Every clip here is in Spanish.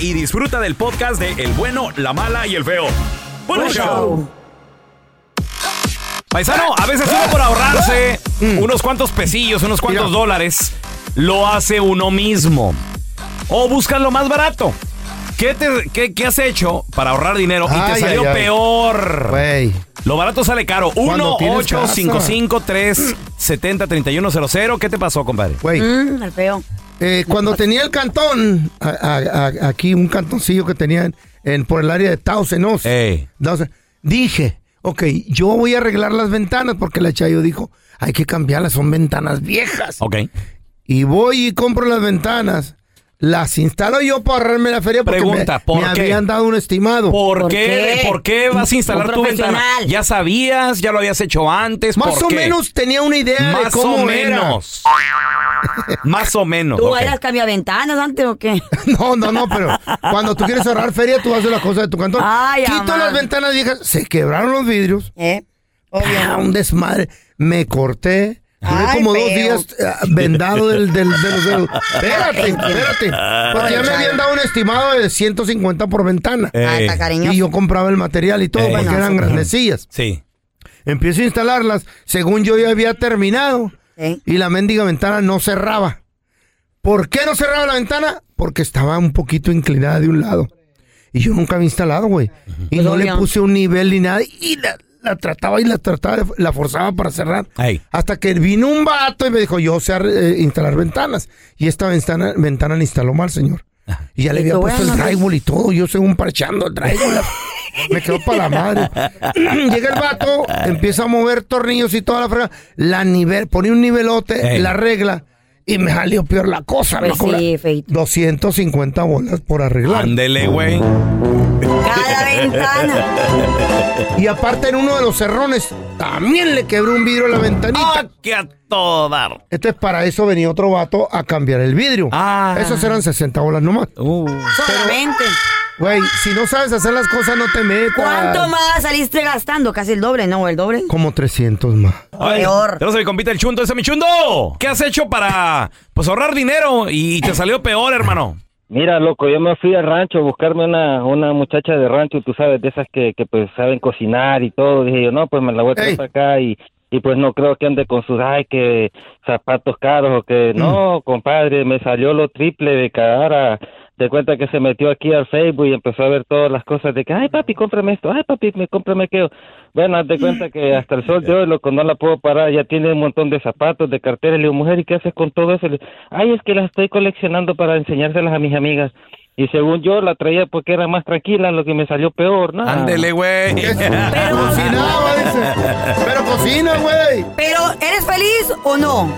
y disfruta del podcast de El bueno, la mala y el feo. ¡Buen show! Paisano, a veces uno por ahorrarse unos cuantos pesillos, unos cuantos Mira. dólares, lo hace uno mismo. O buscas lo más barato. ¿Qué, te- qué- qué has hecho para ahorrar dinero y te Ay, salió ay, ay. peor? Güey. Lo barato sale caro. Cuando tienes 1-855-370-3100. ¿Qué te pasó, compadre? Güey. Mmm, el feo. Eh, cuando tenía el cantón, a- a- a- aquí un cantoncillo que tenían en, por el área de Tausenos, Ey. dije, ok, yo voy a arreglar las ventanas porque la Chayo dijo, hay que cambiarlas, son ventanas viejas. Ok. Y voy y compro las ventanas, las instalo yo para ahorrarme la feria porque Pregunta, me, ¿por me qué? habían dado un estimado. ¿Por, ¿Por qué? ¿Por qué vas a instalar tu ventana? ¿Ya sabías? ¿Ya lo habías hecho antes? Más ¿Por o qué? menos tenía una idea de Más cómo o era. menos. Más o menos. ¿Tú ok. eras ventanas antes o qué? No, no, no, pero cuando tú quieres ahorrar feria, tú haces las cosas de tu cantón. Ay, Quito las ventanas viejas, se quebraron los vidrios. ¿Eh? Ah, un desmadre. Me corté. Duré como dos días eh, vendado del, del, de los dedos. Espérate, espérate. Porque ya me habían dado un estimado de 150 por ventana. Ah, está cariñoso. Y yo compraba el material y todo, Eh. porque eran grandecillas. Sí. Empiezo a instalarlas. Según yo ya había terminado. ¿Eh? Y la mendiga ventana no cerraba. ¿Por qué no cerraba la ventana? Porque estaba un poquito inclinada de un lado. Y yo nunca había instalado, güey. Y Pues no le obvio. puse un nivel ni nada. Y la, la trataba y la trataba, la forzaba para cerrar. Hasta que vino un vato y me dijo, yo sé eh, instalar ventanas. Y esta ventana, ventana la instaló mal, señor. Y ya le había puesto el bueno, drywall y todo. Yo según parchando el drywall. me quedó para la madre. Llega el vato, empieza a mover tornillos y toda la frega. La nivel, pone un nivelote, Ey. la regla. Y me salió peor la cosa. Pues cobra sí, feito. 250 bolas por arreglar. Ándele, güey. Cada ventana. Y aparte en uno de los cerrones, también le quebró un vidrio a la ventanita. ¡Ah, que a todo dar! Entonces para eso venía otro vato a cambiar el vidrio. Ah. Esos eran 60 bolas nomás. Uh. Solamente. Güey, si no sabes hacer las cosas, no te metas. ¿Cuánto más saliste gastando? Casi el doble, ¿no? ¿El doble? Como 300 más. Ay, Peor. Tenemos a mi compita el chundo. ¡Ese es mi chundo! ¿Qué has hecho para pues ahorrar dinero y te salió peor, hermano? Mira, loco, yo me fui al rancho a buscarme una, una muchacha de rancho, tú sabes, de esas que, que pues saben cocinar y todo. Dije yo, no, pues me la voy a traer para acá y, y pues no creo que ande con sus, ay, que zapatos caros o que, no, compadre, me salió lo triple de cara. De cuenta que se metió aquí al Facebook y empezó a ver todas las cosas de que, ay, papi, cómprame esto, ay, papi, me cómprame aquello. Bueno, haz de cuenta que hasta el sol de hoy, loco, no la puedo parar, ya tiene un montón de zapatos, de carteras. Le digo, mujer, ¿y qué haces con todo eso? Le digo, ay, es que las estoy coleccionando para enseñárselas a mis amigas. Y según yo la traía porque era más tranquila, lo que me salió peor, ¿no? Ándele, güey. Pero cocinaba, dice. Pero cocina, güey. ¿Pero eres feliz o no?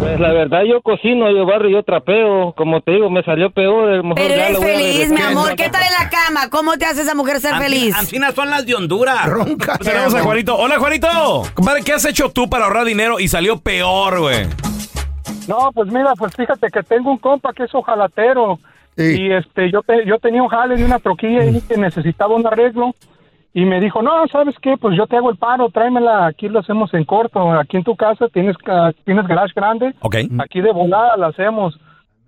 Pues la verdad yo cocino, yo barro, yo trapeo, como te digo, me salió peor. a lo mejor Pero ya eres feliz, mi amor. ¿Qué tal en la cama? ¿Cómo te hace esa mujer ser feliz? Ancinas son las de Honduras. Ronca. Pues tenemos a Juanito. Hola, Juanito. Compadre, ¿qué has hecho tú para ahorrar dinero y salió peor, güey? No, pues mira, pues fíjate que tengo un compa que es ojalatero Sí. y este yo te- yo tenía un jale de una troquilla ahí que necesitaba un arreglo y me dijo, "No, ¿sabes qué? Pues yo te hago el paro, tráemela, aquí lo hacemos en corto, aquí en tu casa tienes ca- tienes garage grande, Ok. aquí de volada la hacemos."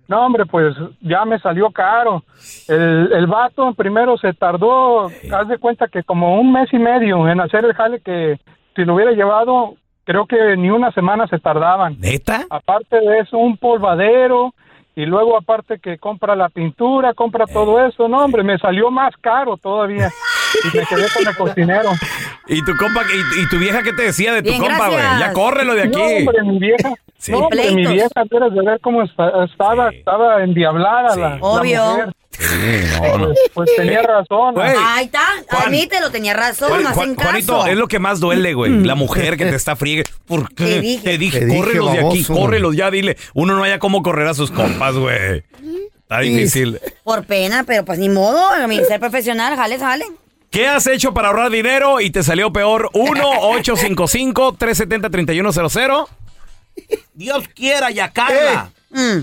No, hombre, pues ya me salió caro. El, el vato primero se tardó, haz de cuenta que como un mes y medio en hacer el jale que si lo hubiera llevado, creo que ni una semana se tardaban. ¿Neta? Aparte de eso, un polvadero y luego aparte que compra la pintura, compra todo eso, no hombre, me salió más caro todavía y me quedé con el cocinero. ¿Y tu compa, y, y tu vieja qué te decía de tu Bien, compa, güey? Ya córrelo de No, aquí. hombre, mi vieja, Sí. no, hombre, mi vieja, debes de ver cómo esta- estaba, estaba endiablada la, la Obvio. mujer. Sí, no, no. Pues, pues tenía razón. Güey. Ahí está, Juan. admítelo, tenía razón, Juan- no hacen Juan- caso. Juanito, es lo que más duele, güey. La mujer que te está friegue. ¿Por qué? Te dije. Te dije, Te dije, córrelos de aquí, córrelos ya, dile. Uno no haya cómo correr a sus compas, güey. Está difícil. Por pena, pero pues ni modo, a mí, ser profesional, jale, jale. ¿Qué has hecho para ahorrar dinero y te salió peor? 1-855-370-3100. Dios quiera, ya Carla. Mm,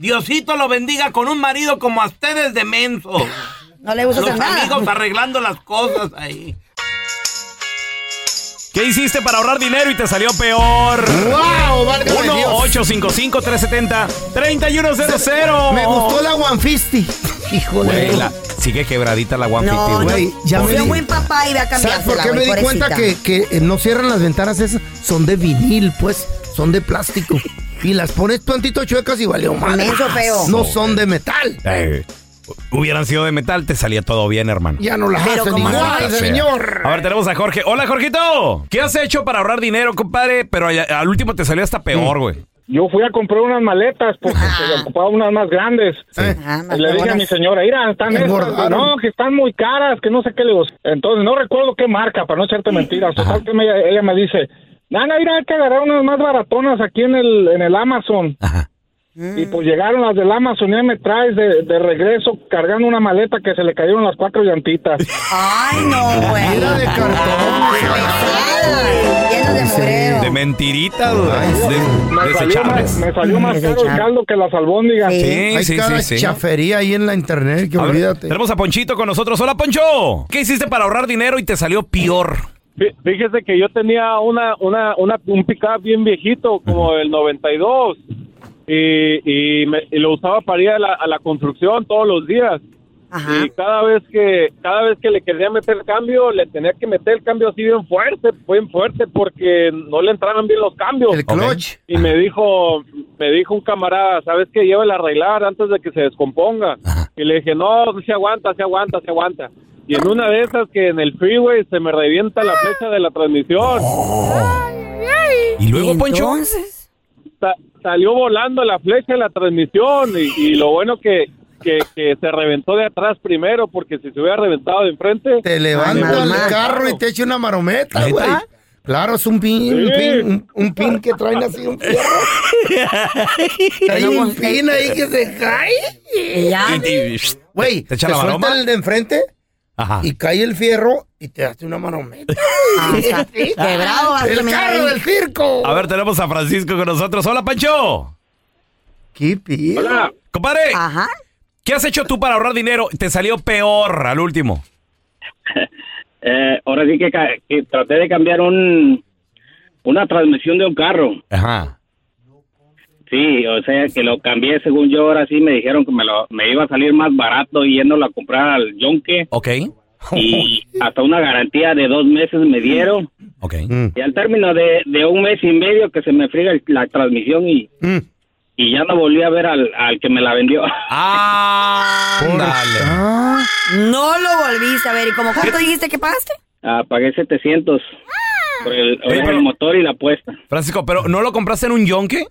Diosito lo bendiga con un marido como a ustedes de menso. no le gusta Los nada. amigos arreglando las cosas ahí. ¿Qué hiciste para ahorrar dinero y te salió peor? ¡Wow! Válgame Dios. 1-855-370-3100. Me gustó la 150. Híjole. Güey, la- sigue quebradita la 150, No, no, güey. Güey, ya me di- buen papá y ve a ¿Sabes por qué me di cuenta que, que eh, no cierran las ventanas esas? Son de vinil, pues. Son de plástico. Y las pones tantito chuecas y valió mal. Menso feo. No son de metal. Eh, hubieran sido de metal, te salía todo bien, hermano. Ya no las Pero hacen como igual, Maldita sea. señor. A ver, tenemos a Jorge. Hola, Jorgito. ¿Qué has hecho para ahorrar dinero, compadre? Pero al, al último te salió hasta peor, Mm. güey. Yo fui a comprar unas maletas porque se ocupaba unas más grandes. Ah, más Y le dije a buenas. mi señora, mira, están estas, Engordaron. no, que están muy caras, que no sé qué le digo. Entonces, no recuerdo qué marca, para no echarte mentiras. Total que me- ella me dice, Nana, mira, hay que agarrar unas más baratonas aquí en el, en el Amazon. Ajá. Y pues llegaron las del Amazon y me traes de, de regreso cargando una maleta que se le cayeron las cuatro llantitas. Ay, no, güey. Era de cartón. De. De mentiritas. De- Me salió, más, me salió más caro el caldo que las albóndigas. Sí. Sí, Hay sí, cada sí, sí. chafería ahí en la internet que A ver, olvídate. tenemos a Ponchito con nosotros. Hola, Poncho. ¿Qué hiciste para ahorrar dinero y te salió peor? Fí- Fíjese que yo tenía una, una, una, un pickup bien viejito, como el 92, y, y, me- y lo usaba para ir a la, a la construcción todos los días. Ajá. Y cada vez que cada vez que le quería meter cambio, le tenía que meter el cambio así bien fuerte, bien fuerte, porque no le entraban bien los cambios. El clutch. Y me dijo, me dijo un camarada, ¿sabes qué? Llévela a arreglar antes de que se descomponga. Y le dije, no, se aguanta, se aguanta, se aguanta. Y en una de esas que en el freeway se me revienta la flecha de la transmisión. Y luego, ¿Y Poncho. entonces? Sa- salió volando la flecha de la transmisión y, y lo bueno que, que, que se reventó de atrás primero, porque si se hubiera reventado de enfrente... Te levanta el carro y te echa una marometa, güey. Claro, es un pin, un pin, un, un pin que traen así un fierro. Hay un pin ahí que se cae. Y ya. Güey, ¿Te te echa la suelta maroma? el de enfrente Ajá. y cae el fierro y te hace una marometa. Ah, está Quebrado, vas a el terminar carro ahí. del circo. A ver, tenemos a Francisco con nosotros. Hola, Pancho. ¿Qué pido? Hola. Compadre, Ajá. ¿qué has hecho tú para ahorrar dinero? Te salió peor al último. Eh, ahora sí que, ca- que traté de cambiar un una transmisión de un carro. Ajá. Sí, o sea que lo cambié según yo. Ahora sí me dijeron que me, lo, me iba a salir más barato yéndolo a comprar al yonque Ok. y hasta una garantía de dos meses me dieron. Ok. Y al término de, de un mes y medio que se me friega el- la transmisión y, Mm. y ya no volví a ver al, al que me la vendió. Ándale. Ah, No lo volviste a ver. ¿Y como cuánto dijiste que pagaste? Ah, pagué 700 por el, por el motor y la puesta. Francisco, ¿pero no lo compraste en un yonque?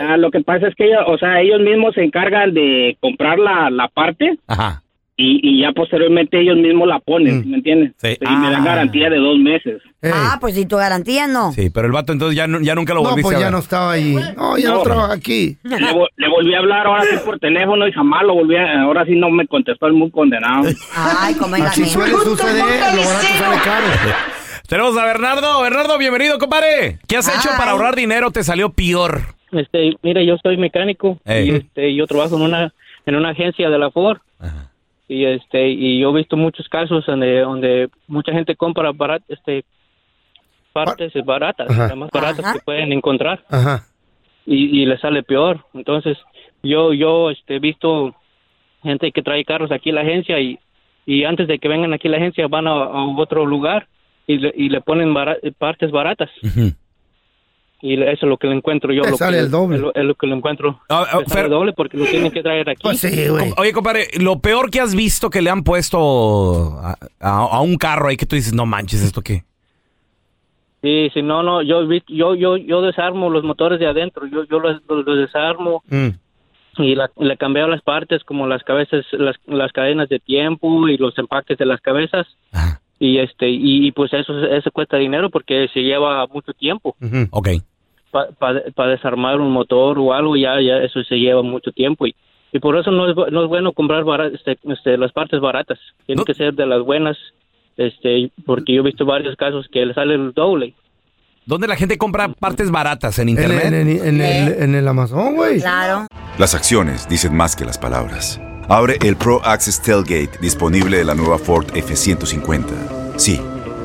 Ah, lo que pasa es que ellos, o sea, ellos mismos se encargan de comprar la, la parte Ajá. y, y ya posteriormente ellos mismos la ponen, ¿sí ¿me entiendes? Sí. Y me dan Ah. garantía de dos meses. Ah, pues si tu garantía no. Sí, pero el vato entonces ya, nu- ya nunca lo no, volviste pues a ya no estaba ahí. No, ya no, No. trabaja aquí. Le, vo- le volví a hablar ahora sí por teléfono y jamás lo volví a, ahora sí no me contestó el muy condenado. Ay, como el Así suele suceder, lo barato sale caro. Tenemos a Bernardo. Bernardo, bienvenido, compadre. ¿Qué has hecho para ahorrar dinero? Te salió peor. Este, mira, yo soy mecánico y este, yo trabajo en una en una agencia de la Ford Ajá. y este y yo he visto muchos casos donde donde mucha gente compra barat, este partes baratas, Ajá. las más baratas Ajá. que pueden encontrar Ajá. y, y les sale peor. Entonces, yo yo este he visto gente que trae carros aquí a la agencia y y antes de que vengan aquí a la agencia van a, a otro lugar y le, y le ponen partes baratas. Y eso es lo que le encuentro yo. Te lo sale que, el doble. Es lo, es lo que le encuentro. Ah, ah, Me sale Fer- doble porque lo tienen que traer aquí. Pues sí, güey. Oye, compadre, lo peor que has visto que le han puesto a, a- a un carro ahí que tú dices, no manches, ¿esto qué? Sí, sí, no, no, yo, yo, yo, yo desarmo los motores de adentro, yo, yo los, los- los desarmo Mm. y la- le cambio las partes como las cabezas, las, las cadenas de tiempo y los empaques de las cabezas y este y, y, pues eso eso cuesta dinero porque se lleva mucho tiempo Ok. Para desarmar un motor o algo ya ya eso se lleva mucho tiempo y, y por eso no es, no es bueno comprar bara- este, este, las partes baratas tienen que ser de las buenas este porque yo he visto varios casos que le sale el doble ¿Dónde la gente compra partes baratas? ¿En En, internet? en- en- en el, en el Amazon, güey. Claro. Las acciones dicen más que las palabras. Abre el Pro Access Tailgate disponible de la nueva Ford F-150. Sí,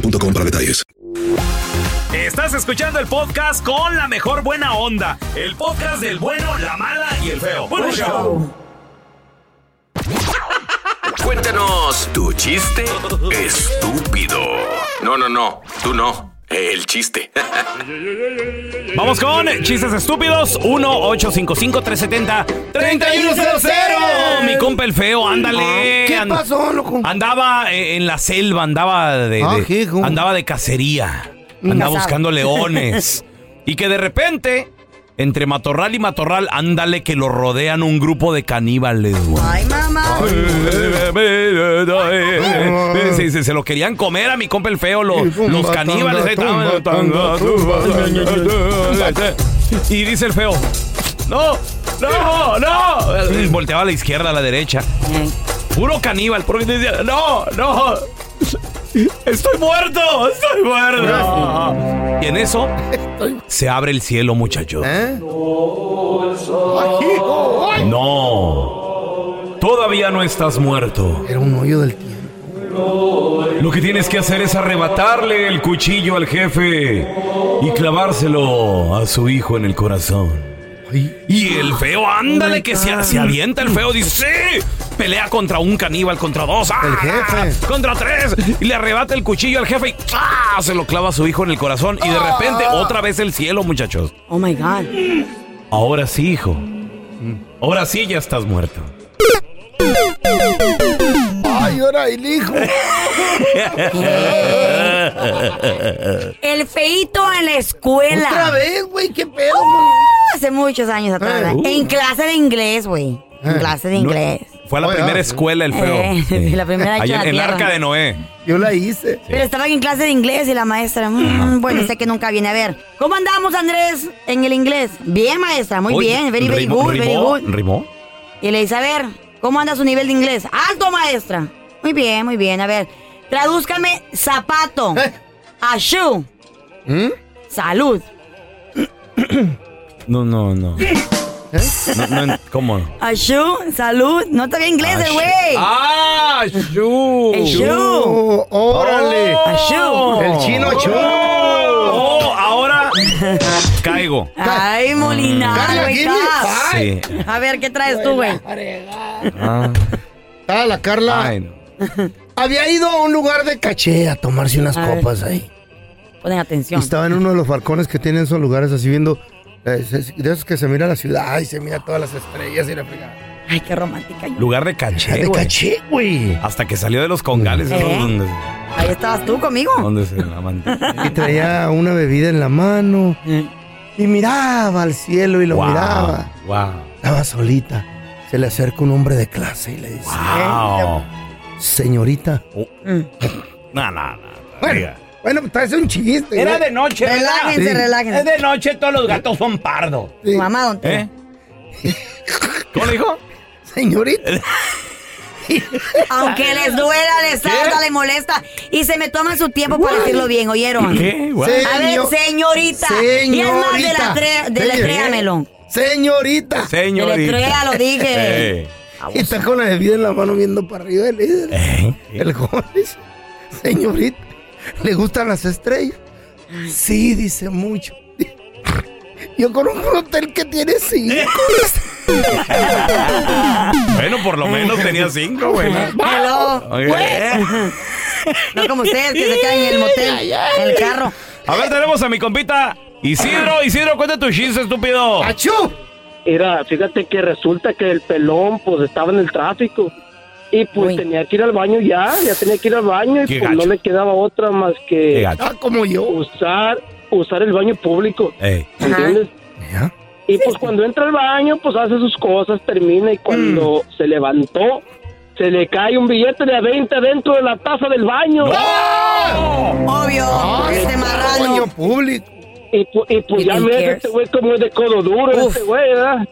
boostmobile.com para detalles. Estás escuchando el podcast con la mejor buena onda. El podcast del bueno, la mala y el feo. Bueno, show. Cuéntanos tu chiste estúpido. No, no, no, tú no. El chiste. Vamos con chistes estúpidos. 1-855-370-3100. Mi compa el feo, ándale. ¿Qué pasó, loco? Andaba eh, en la selva, andaba de, Ah, de- andaba de cacería. Andaba buscando leones. y que de repente, entre matorral y matorral, ándale que lo rodean un grupo de caníbales, güey. Ay, mamá. Sí, se lo querían comer a mi compa el feo, lo- los caníbales. ahí. Y dice el feo, no, no, no. Volteaba a la izquierda, a la derecha. Puro caníbal, porque decía, no, no. Estoy muerto, estoy muerto. Y en eso se abre el cielo, muchachos. No. Todavía no estás muerto. Era un hoyo del tiempo. Lo que tienes que hacer es arrebatarle el cuchillo al jefe y clavárselo a su hijo en el corazón. Y el feo, ándale, que se, se avienta el feo, dice, sí, pelea contra un caníbal, contra dos, ¡ah! El jefe. contra tres, y le arrebata el cuchillo al jefe y ¡ah! se lo clava a su hijo en el corazón. Y de repente, otra vez el cielo, muchachos. Oh my God. Ahora sí, hijo. Ahora sí ya estás muerto. Ay, ahora el hijo. El feito en la escuela. Otra vez, güey, qué pedo, Uh, Hace muchos años atrás. Eh, uh. En clase de inglés, güey. En Eh. clase de No, inglés. Fue a la Oye, primera ah, escuela el feo. Eh, Sí. la primera en en arca de Noé. Yo la hice. Pero estaba en clase de inglés y la maestra, mm, bueno, sé que nunca viene a ver. ¿Cómo andamos, Andrés, en el inglés? Bien, maestra, muy Oye, bien. Very, very rimó- good, very rimó- good. ¿Rimó? Y le dice, a ver, ¿cómo anda su nivel de inglés? ¡Alto, maestra! Muy bien, muy bien. A ver, tradúzcame zapato a shoe. Salud. No, no, no. No, no, ¿Cómo? A shoe, salud. No te ve inglés, el güey. ¡Ah! ¡Shu! El shoe. Oh, órale. A shoe. El chino chu. Caigo. Ay, Molina, Jimmy. up. Sí. A ver, ¿qué traes tú, güey? Ah. Ah, la Carla. Ay, no. Había ido a un lugar de caché a tomarse unas A ver. copas ahí. Ponen Y atención. estaba en uno de los balcones que tienen esos lugares así viendo. eh, se- de esos que se mira la ciudad y se mira todas las estrellas y la fregada. Ay, qué romántica. yo. Lugar de caché, De güey. caché, güey. Hasta que salió de los congales. ¿Eh? donde, Ahí estabas tú conmigo. donde se la. Y traía una bebida en la mano. Y miraba al cielo y lo miraba. Wow. Estaba solita. Se le acerca un hombre de clase y le dice: Wow. Señorita. No, no, no. Bueno, bueno, pues es un chiste. Era ¿eh? de noche. Relájense, Sí. relájense. Es de noche, todos los gatos son pardos. Sí. Mamá, don. ¿Eh? ¿Cómo le dijo? Señorita. Aunque les duela, les salga, les molesta. Y se me toman su tiempo para decirlo bien, ¿oyeron? A ver, Señor- señorita. Y es más, Señorita. deletre- deletréamelo. Señorita. Señorita. Deletrea, lo dije. Y está con la bebida en la mano viendo para arriba el líder. El joven dice, señorita, ¿le gustan las estrellas? Sí, dice mucho. Yo conozco un hotel que tiene cinco. Bueno, por lo menos tenía cinco, güey. ¿no? Hello. Ok. No como ustedes que se quedan en el motel, en el carro. A ver, tenemos a mi compita Isidro. Isidro, cuenta tu chiste, estúpido. ¡Achú! Mira, fíjate que resulta que el pelón pues estaba en el tráfico y pues Uy. tenía que ir al baño ya, ya tenía que ir al baño y Qué pues gacho. no le quedaba otra más que gacho. Ah, como yo. usar usar el baño público, Ey. ¿entiendes? Y pues cuando entra al baño pues hace sus cosas, termina y cuando Mm. se levantó se le cae un billete de a 20 dentro de la taza del baño. Obvio, Ah, este Baño marrano. público. Y, y pues ¿Y ya cares? este güey como es de codo duro, Uf. este güey, ¿verdad?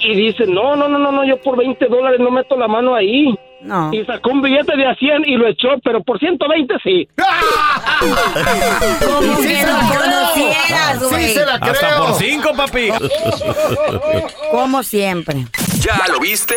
Y dice, no, no, no, no, no, yo por 20 dólares no meto la mano ahí. No. Y sacó un billete de a 100 y lo echó, pero por 120 sí. Como Sí que no Sí güey. se la Hasta creo. por cinco, papi. Como siempre. ¿Ya lo viste?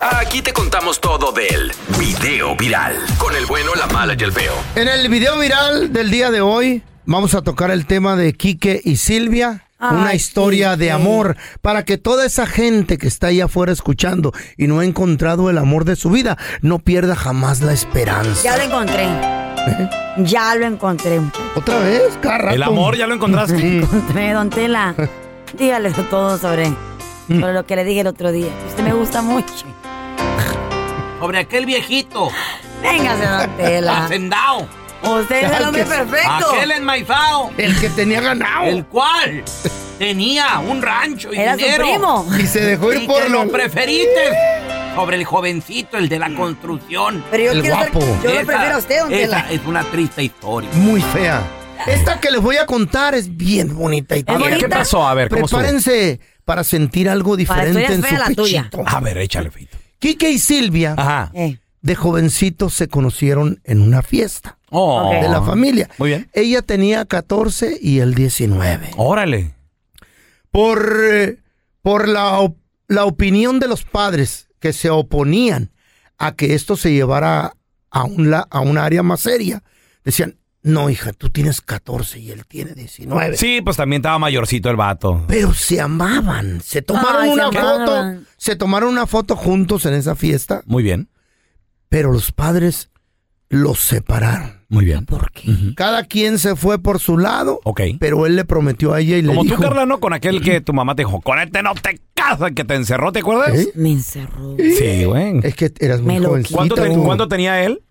Aquí te contamos todo del video viral. Con el bueno, la mala y el feo. En el video viral del día de hoy vamos a tocar el tema de Quique y Silvia. Ay, una historia de amor para que toda esa gente que está ahí afuera escuchando y no ha encontrado el amor de su vida no pierda jamás la esperanza. Ya lo encontré. Ya lo encontré. ¿Otra vez? Cada rato. El amor ya lo encontraste. Encontré, don Tela. Dígale todo sobre, sobre lo que le dije el otro día. Usted me gusta mucho. Sobre aquel viejito. Véngase, don Tela. Hacendado. Usted es el hombre perfecto. Aquel enmaizado. El que tenía ganado. El cual tenía un rancho y Era su primo. Y se dejó ir Y por que lo lo- preferiste sobre el jovencito, el de la construcción. Pero yo El ser- guapo. yo lo prefiero a usted, don Tela. es una triste historia. Muy fea. Esta que les voy a contar es bien bonita y ¿Es todo. bonita? ¿Qué pasó? A ver, ¿cómo? Prepárense para sentir algo diferente en su la tuya. A ver, échale, feito. Quique y Silvia Ajá. Eh, de jovencitos se conocieron en una fiesta Oh. De la familia. Muy bien. Ella tenía 14 y él 19. Órale. Por, eh, por la, op- la opinión de los padres que se oponían a que esto se llevara a un, la- a un área más seria, decían, no, hija, tú tienes 14 y él tiene 19. Sí, pues también estaba mayorcito el vato. Pero se amaban, se tomaron Ay, se una amaban. foto, se tomaron una foto juntos en esa fiesta, Muy bien. pero los padres los separaron. Muy bien. ¿Por qué? Cada quien se fue por su lado, Ok. pero él le prometió a ella y le Como dijo, tú, Carla, ¿no? Con aquel que tu mamá te dijo, con este no te casas, que te encerró, ¿te acuerdas? ¿Eh? Me encerró. Sí, güey. es que eras muy jovencita. ¿Cuánto, te- tú". cuánto tenía él?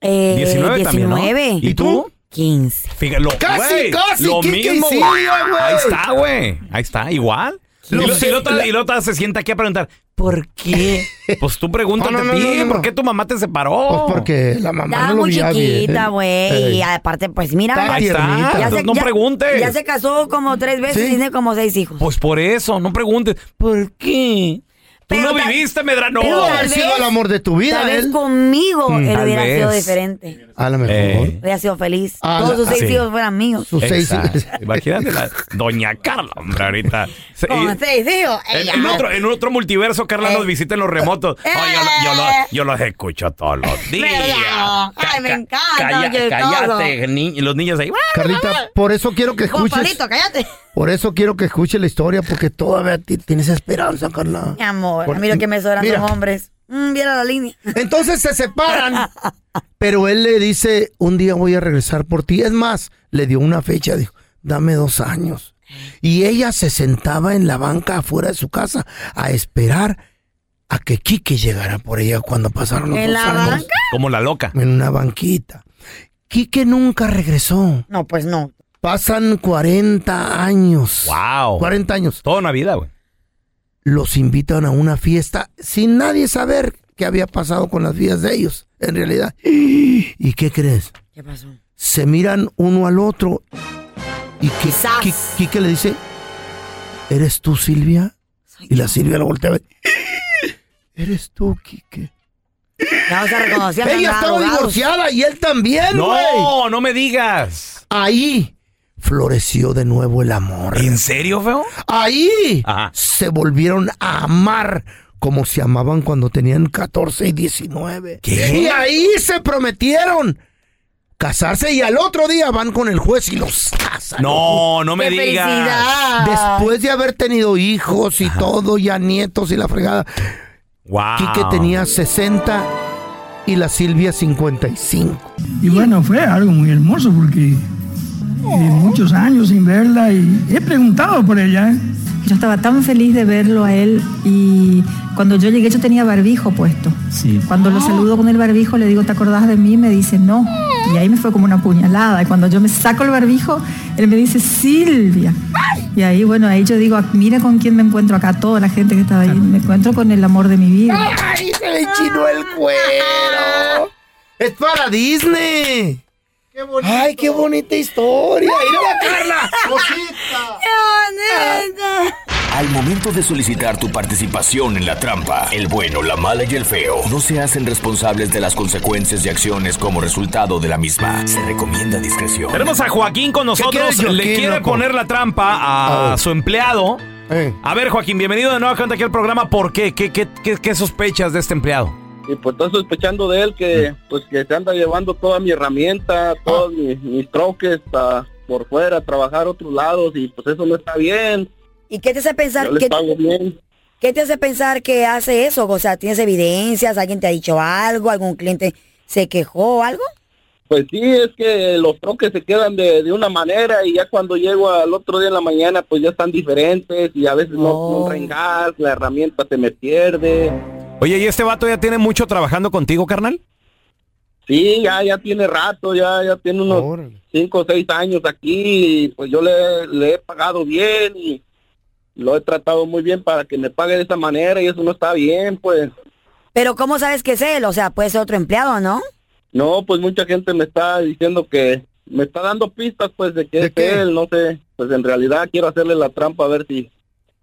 Eh, 19 también, ¿no? 19. ¿Y tú? 15. Fíjate, lo, Casi, güey, casi, Lo mismo, güey. Ahí está, güey. Ahí está, igual. Y Lo luego la- y se sienta aquí a preguntar, ¿por qué? Pues tú pregúntate No, no, a no, ti, no, no. ¿por qué tu mamá te separó? Pues porque la mamá Estaba no lo muy chiquita, güey. Ey. Y aparte, pues mira, ya- Ahí está, tiernita. entonces no ya- preguntes. Ya se casó como tres veces Sí. y tiene como seis hijos. Pues por eso, no preguntes, ¿por qué? Tú no viviste, Medrano. Pudo haber sido el amor de tu vida, Tal vez él. conmigo Mm, él tal hubiera sido vez. diferente. A lo mejor. Eh. Hubiera sido feliz. Ah, Todos sus seis sí. hijos fueran míos. Sus seis Exacto. hijos. Imagínate la doña Carla, hombre, ahorita. Con seis hijos. en, ella. en otro, en otro multiverso, Carla Eh. nos visita en los remotos. Ay, yo, lo- yo, lo- yo los escucho todos los días. ¿Verdad? Ay, me Ca- encanta, oye, cállate, ni- los niños ahí. Carlita, por eso quiero que Juan escuches. Pablito, cállate. Por eso quiero que escuches la historia, porque todavía ti- tienes esperanza, Carla. Mi amor, Por- a mí lo que me sobran Mira. son hombres. Mm, viera la línea. Entonces se separan. Pero él le dice, un día voy a regresar por ti. Es más, le dio una fecha, dijo, dame dos años. Y ella se sentaba en la banca afuera de su casa a esperar a que Quique llegara por ella cuando pasaron los ¿En dos la años. banca? Como la loca. En una banquita. Quique nunca regresó. No, pues no. Pasan 40 años. Wow. 40 años. Toda una vida, güey. Los invitan a una fiesta sin nadie saber qué había pasado con las vidas de ellos, en realidad. ¿Y qué crees? ¿Qué pasó? Se miran uno al otro y que, Qui- Quique le dice, ¿eres tú, Silvia? Y la Silvia lo voltea a ver. ¿Eres tú, Quique? Ya no se reconocían. Ella estaba divorciada y él también, No, no me digas. Ahí floreció de nuevo el amor. ¿En serio, feo? Ahí Ajá. se volvieron a amar como se amaban cuando tenían 14 y 19. ¿Qué? Y ahí se prometieron casarse y al otro día van con el juez y los casan. No, no me ¡Qué digas. felicidad! Después de haber tenido hijos y todo, ya nietos y la fregada, Wow. Quique tenía 60 y la Silvia 55. Y bueno, fue algo muy hermoso porque eh, muchos años sin verla y he preguntado por ella. ¿eh? Yo estaba tan feliz de verlo a él y cuando yo llegué yo tenía barbijo puesto. Sí. Cuando lo saludo con el barbijo le digo, ¿te acordás de mí? Me dice, no. Y ahí me fue como una puñalada. Y cuando yo me saco el barbijo, él me dice, Silvia. Y ahí, bueno, ahí yo digo, mira con quién me encuentro acá, toda la gente que estaba ahí. Me encuentro con el amor de mi vida. ¡Ay, se le chinó el cuero! ¡Es para Disney! ¡Ay, qué bonita historia! ¡Mira, Carla! Al momento de solicitar tu participación en la trampa, el bueno, la mala y el feo no se hacen responsables de las consecuencias y acciones como resultado de la misma. Se recomienda discreción. Tenemos a Joaquín con nosotros. Le quiere loco? poner la trampa a Ah. su empleado. Eh. A ver, Joaquín, bienvenido de nuevo cuenta aquí al programa. ¿Por qué? ¿Qué, qué, qué, qué sospechas de este empleado? Y pues estoy sospechando de él que pues que se anda llevando toda mi herramienta, todos mis, mis troques a- por fuera a trabajar a otros lados y pues eso no está bien. ¿Y qué te hace pensar Yo les que pago bien. qué te hace pensar que hace eso? O sea, ¿tienes evidencias? ¿Alguien te ha dicho algo? ¿Algún cliente se quejó o algo? Pues sí, es que los troques se quedan de, de una manera y ya cuando llego al otro día en la mañana pues ya están diferentes y a veces no, Oh. no traen gas, la herramienta se me pierde. Oye, ¿y este vato ya tiene mucho trabajando contigo, carnal? Sí, ya, ya tiene rato, ya, ya tiene unos cinco o seis años aquí y pues yo le, le he pagado bien y lo he tratado muy bien para que me pague de esa manera y eso no está bien, pues. Pero ¿cómo sabes que es él? O sea, puede ser otro empleado, ¿no? No, pues mucha gente me está diciendo que me está dando pistas pues de que es él, no sé, pues en realidad quiero hacerle la trampa a ver si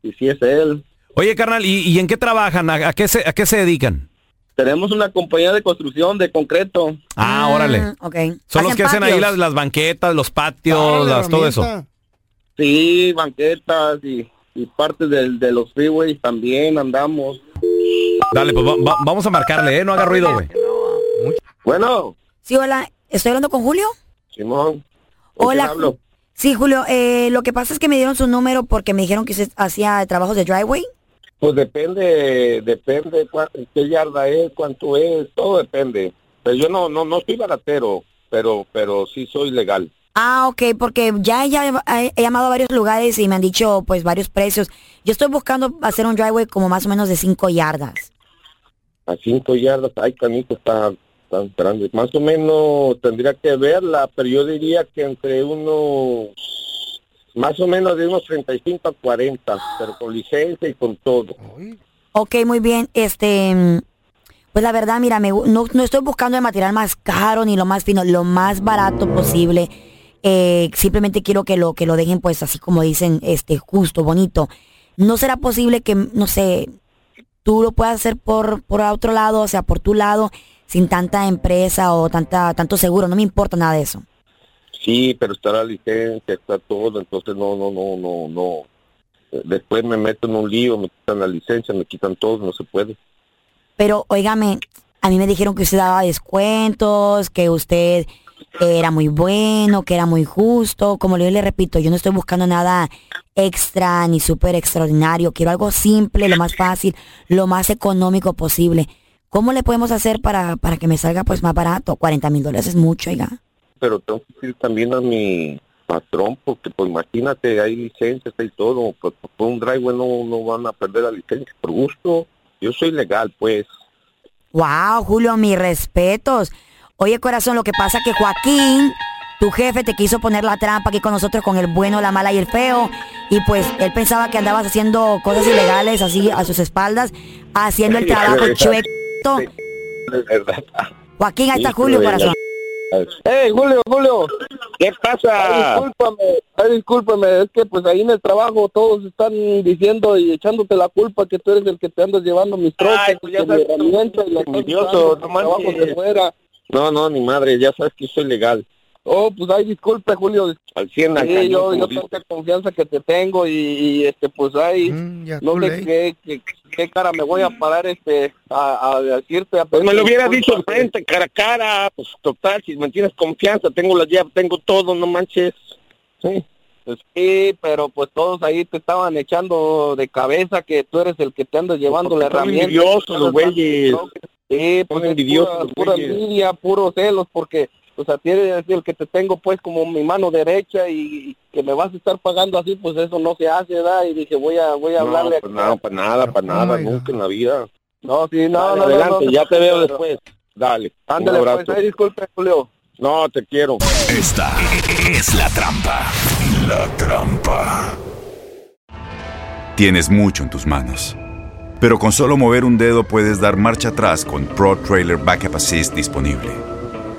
si, si es él. Oye, carnal, ¿y, y en qué trabajan? ¿A, a qué se, ¿A qué se dedican? Tenemos una compañía de construcción de concreto. Ah, órale. Ok. Son los que hacen ahí las, las banquetas, los patios, las, todo eso. Sí, banquetas y, y partes del- de los freeways también andamos. Dale, pues va- va- vamos a marcarle, ¿eh? No haga ruido, güey. Bueno, Sí, hola. ¿Estoy hablando con Julio? Simón. ¿con quién Hola. hablo? Sí, Julio. Eh, lo que pasa es que me dieron su número porque me dijeron que usted hacía trabajos de driveway. Pues depende, depende cua- qué yarda es, cuánto es, todo depende. Pero yo no, no, no soy baratero, pero, pero sí soy legal. Ah, ok, porque ya, ya he, llamado a varios lugares y me han dicho pues varios precios. Yo estoy buscando hacer un driveway como más o menos de 5 yardas. A cinco yardas, ay, canito, está tan grande. Más o menos tendría que verla, pero yo diría que entre unos, más o menos de unos 35 a 40, pero con licencia y con todo. Ok, muy bien. Este, mm, pues la verdad, mira, me no, no estoy buscando el material más caro ni lo más fino, lo más barato posible. Eh, simplemente quiero que lo que lo dejen pues así como dicen, este, justo, bonito. No será posible que, no sé, tú lo puedas hacer por por otro lado, o sea, por tu lado, sin tanta empresa o tanta tanto seguro. No me importa nada de eso. Sí, pero está la licencia, está todo, entonces no, no, no, no, no. Después me meto en un lío, me quitan la licencia, me quitan todo, no se puede. Pero, óigame, a mí me dijeron que usted daba descuentos, que usted era muy bueno, que era muy justo. Como yo le repito, yo no estoy buscando nada extra ni súper extraordinario. Quiero algo simple, lo más fácil, lo más económico posible. ¿Cómo le podemos hacer para, para que me salga pues más barato? 40 mil dólares es mucho, oiga. Pero tengo que decir también a mi patrón, porque pues imagínate, hay licencias y todo, pues por un driveway no, no van a perder la licencia por gusto. Yo soy legal, pues. Wow, Julio, mis respetos. Oye, corazón, lo que pasa que Joaquín, tu jefe, te quiso poner la trampa aquí con nosotros con el bueno, la mala y el feo. Y pues él pensaba que andabas haciendo cosas ilegales así a sus espaldas, haciendo el trabajo chueco. Es. Joaquín, ahí está Julio, corazón. Hey, Julio, Julio. ¿Qué pasa? discúlpame, ay, discúlpame, es que pues ahí en el trabajo todos están diciendo y echándote la culpa que tú eres el que te andas llevando mis trocas, pues y que mi herramienta y la. No, no, ni madre, ya sabes que soy legal. Oh, pues ay, disculpe, Julio. Al 100 acá, Sí, ¿no? yo, yo dice. tanta confianza que te tengo y, y, este, pues ay, no too sé qué, qué, qué cara me voy a parar, este, a, a decirte. A Pues me lo hubiera dicho disculpas. enfrente, cara a cara, pues total, si me tienes confianza, tengo la llave, tengo todo, no manches. Sí. Pues sí, pero pues todos ahí te estaban echando de cabeza que tú eres el que te andas llevando la Son herramienta. envidiosos los güeyes. Sí, pues envidiosos pura, pura envidia, puros celos, porque pues a ti eres el que te tengo pues como mi mano derecha y que me vas a estar pagando así, pues eso no se hace, ¿verdad? Y dije, voy a voy a No, hablarle. pues nada, para nada, para nada, nunca en la vida. No, sí, no, Dale, no, no, adelante, no, ya te veo después. Dale, Ándale, un pues, disculpe, Julio. No, te quiero. Esta es la trampa. La trampa. Tienes mucho en tus manos. Pero con solo mover un dedo puedes dar marcha atrás con Pro Trailer Backup Assist disponible.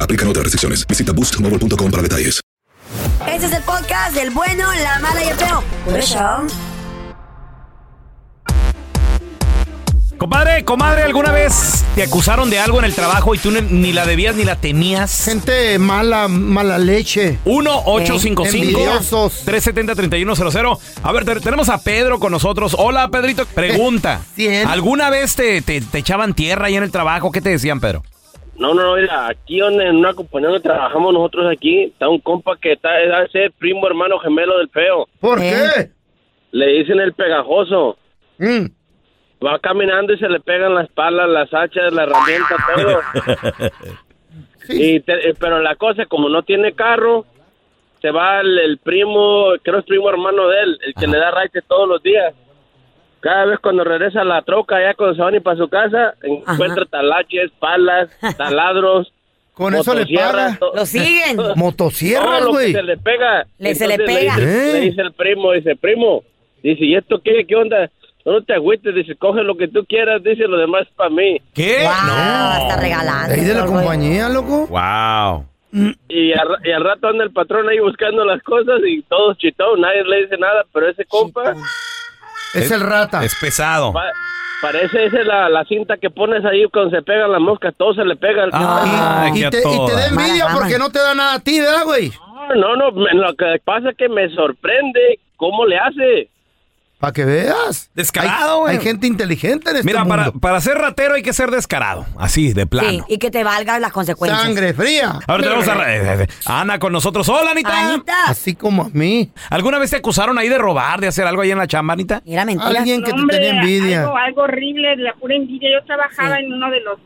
Aplican otras restricciones. Visita boostmobile.com para detalles. Este es el podcast del bueno, la mala y el feo. Por eso. Compadre, comadre, ¿alguna vez te acusaron de algo en el trabajo y tú ni- ni la debías ni la temías? Gente mala, mala leche. 1-855-370-3100. A ver, te- tenemos a Pedro con nosotros. Hola, Pedrito. Pregunta. ¿Alguna vez te, te- te echaban tierra ahí en el trabajo? ¿Qué te decían, Pedro? No, no, no, mira, aquí donde en una compañía donde trabajamos nosotros aquí, está un compa que está, es ser primo hermano gemelo del feo. ¿Por qué? Le dicen el pegajoso. Va caminando y se le pegan las palas, las hachas, la herramienta, todo. Y te- eh, pero la cosa, como no tiene carro, se va el, el primo, creo es primo hermano de él, el que le da raite todos los días. Cada vez cuando regresa la troca, ya cuando se van y para su casa, encuentra talaches, palas, taladros. Con eso le motosierras, paga. Lo siguen. Motosierras, güey. se le pega. Le- se le pega. dice, ¿Eh? le dice el primo, dice, primo, dice, ¿y esto qué? ¿Qué onda? No te agüites, dice, coge lo que tú quieras, dice, lo demás es para mí. ¿Qué? No, está regalando. Ahí de la compañía, loco. Wow. Y al, ra- y al rato anda el patrón ahí buscando las cosas y todos chitados, nadie le dice nada, pero ese compa Es el rata. Es pesado. pa- parece esa es la, la cinta que pones ahí cuando se pegan las moscas, todo se le pega al Ah, y, te, y te da envidia Mala porque no te da nada a ti, ¿verdad, güey? No, no, me- lo que pasa es que me sorprende cómo le hace. Para que veas. Descarado, Hay- güey. Hay, gente inteligente en este Mira, para, mundo. para ser ratero hay que ser descarado. Así, de plano. Sí, y que te valgan las consecuencias. Sangre fría. Ahora tenemos a, eh, eh, Ana con nosotros. Hola, Anita. Anita. Así como a mí. ¿Alguna vez te acusaron ahí de robar, de hacer algo ahí en la chamba, Anita? Mira, mentira. Alguien que te Hombre, tenía envidia. Algo, algo horrible, de la pura envidia. Yo trabajaba en uno de los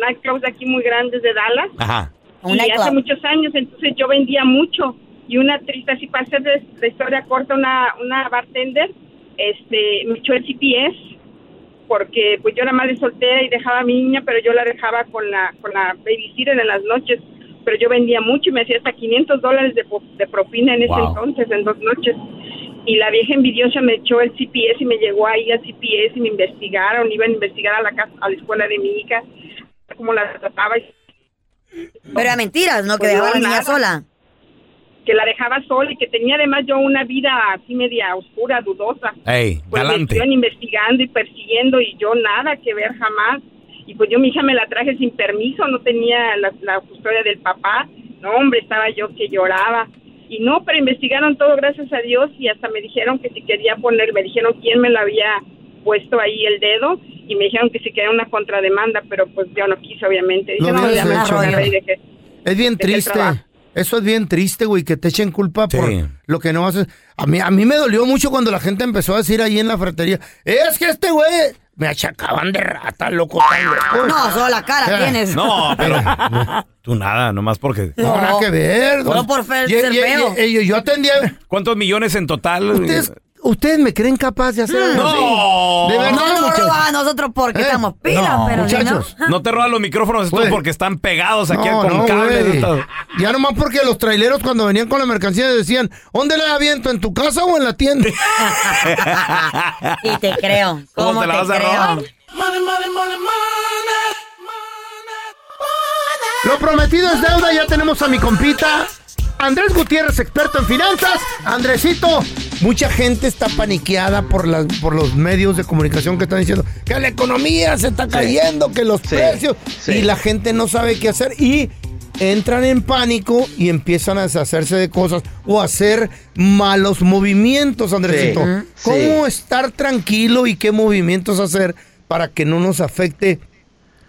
nightclubs de aquí muy grandes de Dallas. Ajá. Un y hace muchos años, entonces yo vendía mucho. Y una triste, así para hacer de- la historia corta, una, una bartender este, me echó el CPS porque pues yo era madre soltera y dejaba a mi niña, pero yo la dejaba con la, con la babysitter en las noches. Pero yo vendía mucho y me hacía hasta 500 dólares de, po- de propina en ese Wow. entonces, en dos noches. Y la vieja envidiosa me echó el CPS y me llegó ahí al CPS y me investigaron, iban a investigar a la, casa, a la escuela de mi hija, cómo la trataba. y Pero era mentiras, ¿no? Que Pues dejaba a la niña nada. sola. Que la dejaba sola y que tenía además yo una vida así media oscura, dudosa. Ey, Pues me iban investigando y persiguiendo y yo nada que ver jamás. Y pues yo mi hija me la traje sin permiso, no tenía la, la custodia del papá. No, hombre, estaba yo que lloraba. Y no, pero investigaron todo, gracias a Dios, y hasta me dijeron que si quería poner, me dijeron quién me lo había puesto ahí el dedo, y me dijeron que si quería una contrademanda, pero pues yo no quise, obviamente. Dije, no, ya me hecho. dejé. Es bien triste. trabajo. Eso es bien triste, güey, que te echen culpa por lo que no haces. A mí, a mí me dolió mucho cuando la gente empezó a decir ahí en la fratería, es que este güey me achacaban de rata, loco. tan loco". No, solo la cara Eh, tienes. No, pero tú nada, nomás porque... No, nada que ver. Solo por fe- Y- ser y- y- feo. y- yo, yo atendía. ¿Cuántos millones en total? ¿Ustedes, ¿Ustedes me creen capaz de hacer algo así? No. De verdad, No nos muchachos. roban a nosotros porque Eh, estamos pilas, no, pero si no- muchachos. No te roban los micrófonos estos Güey. porque están pegados aquí No, con no, cables. güey. Ya nomás porque los traileros cuando venían con la mercancía decían, ¿dónde la aviento? ¿En tu casa o en la tienda? Y te creo. ¿Cómo ¿Cómo te te, la vas a creo? robar? Lo prometido es deuda, ya tenemos a mi compita. Andrés Gutiérrez, experto en finanzas. Andresito, mucha gente está paniqueada por, las, por los medios de comunicación que están diciendo que la economía se está cayendo, que los Sí, precios, sí. y la gente no sabe qué hacer y entran en pánico y empiezan a deshacerse de cosas o a hacer malos movimientos, Andresito. ¿Cómo estar tranquilo y qué movimientos hacer para que no nos afecte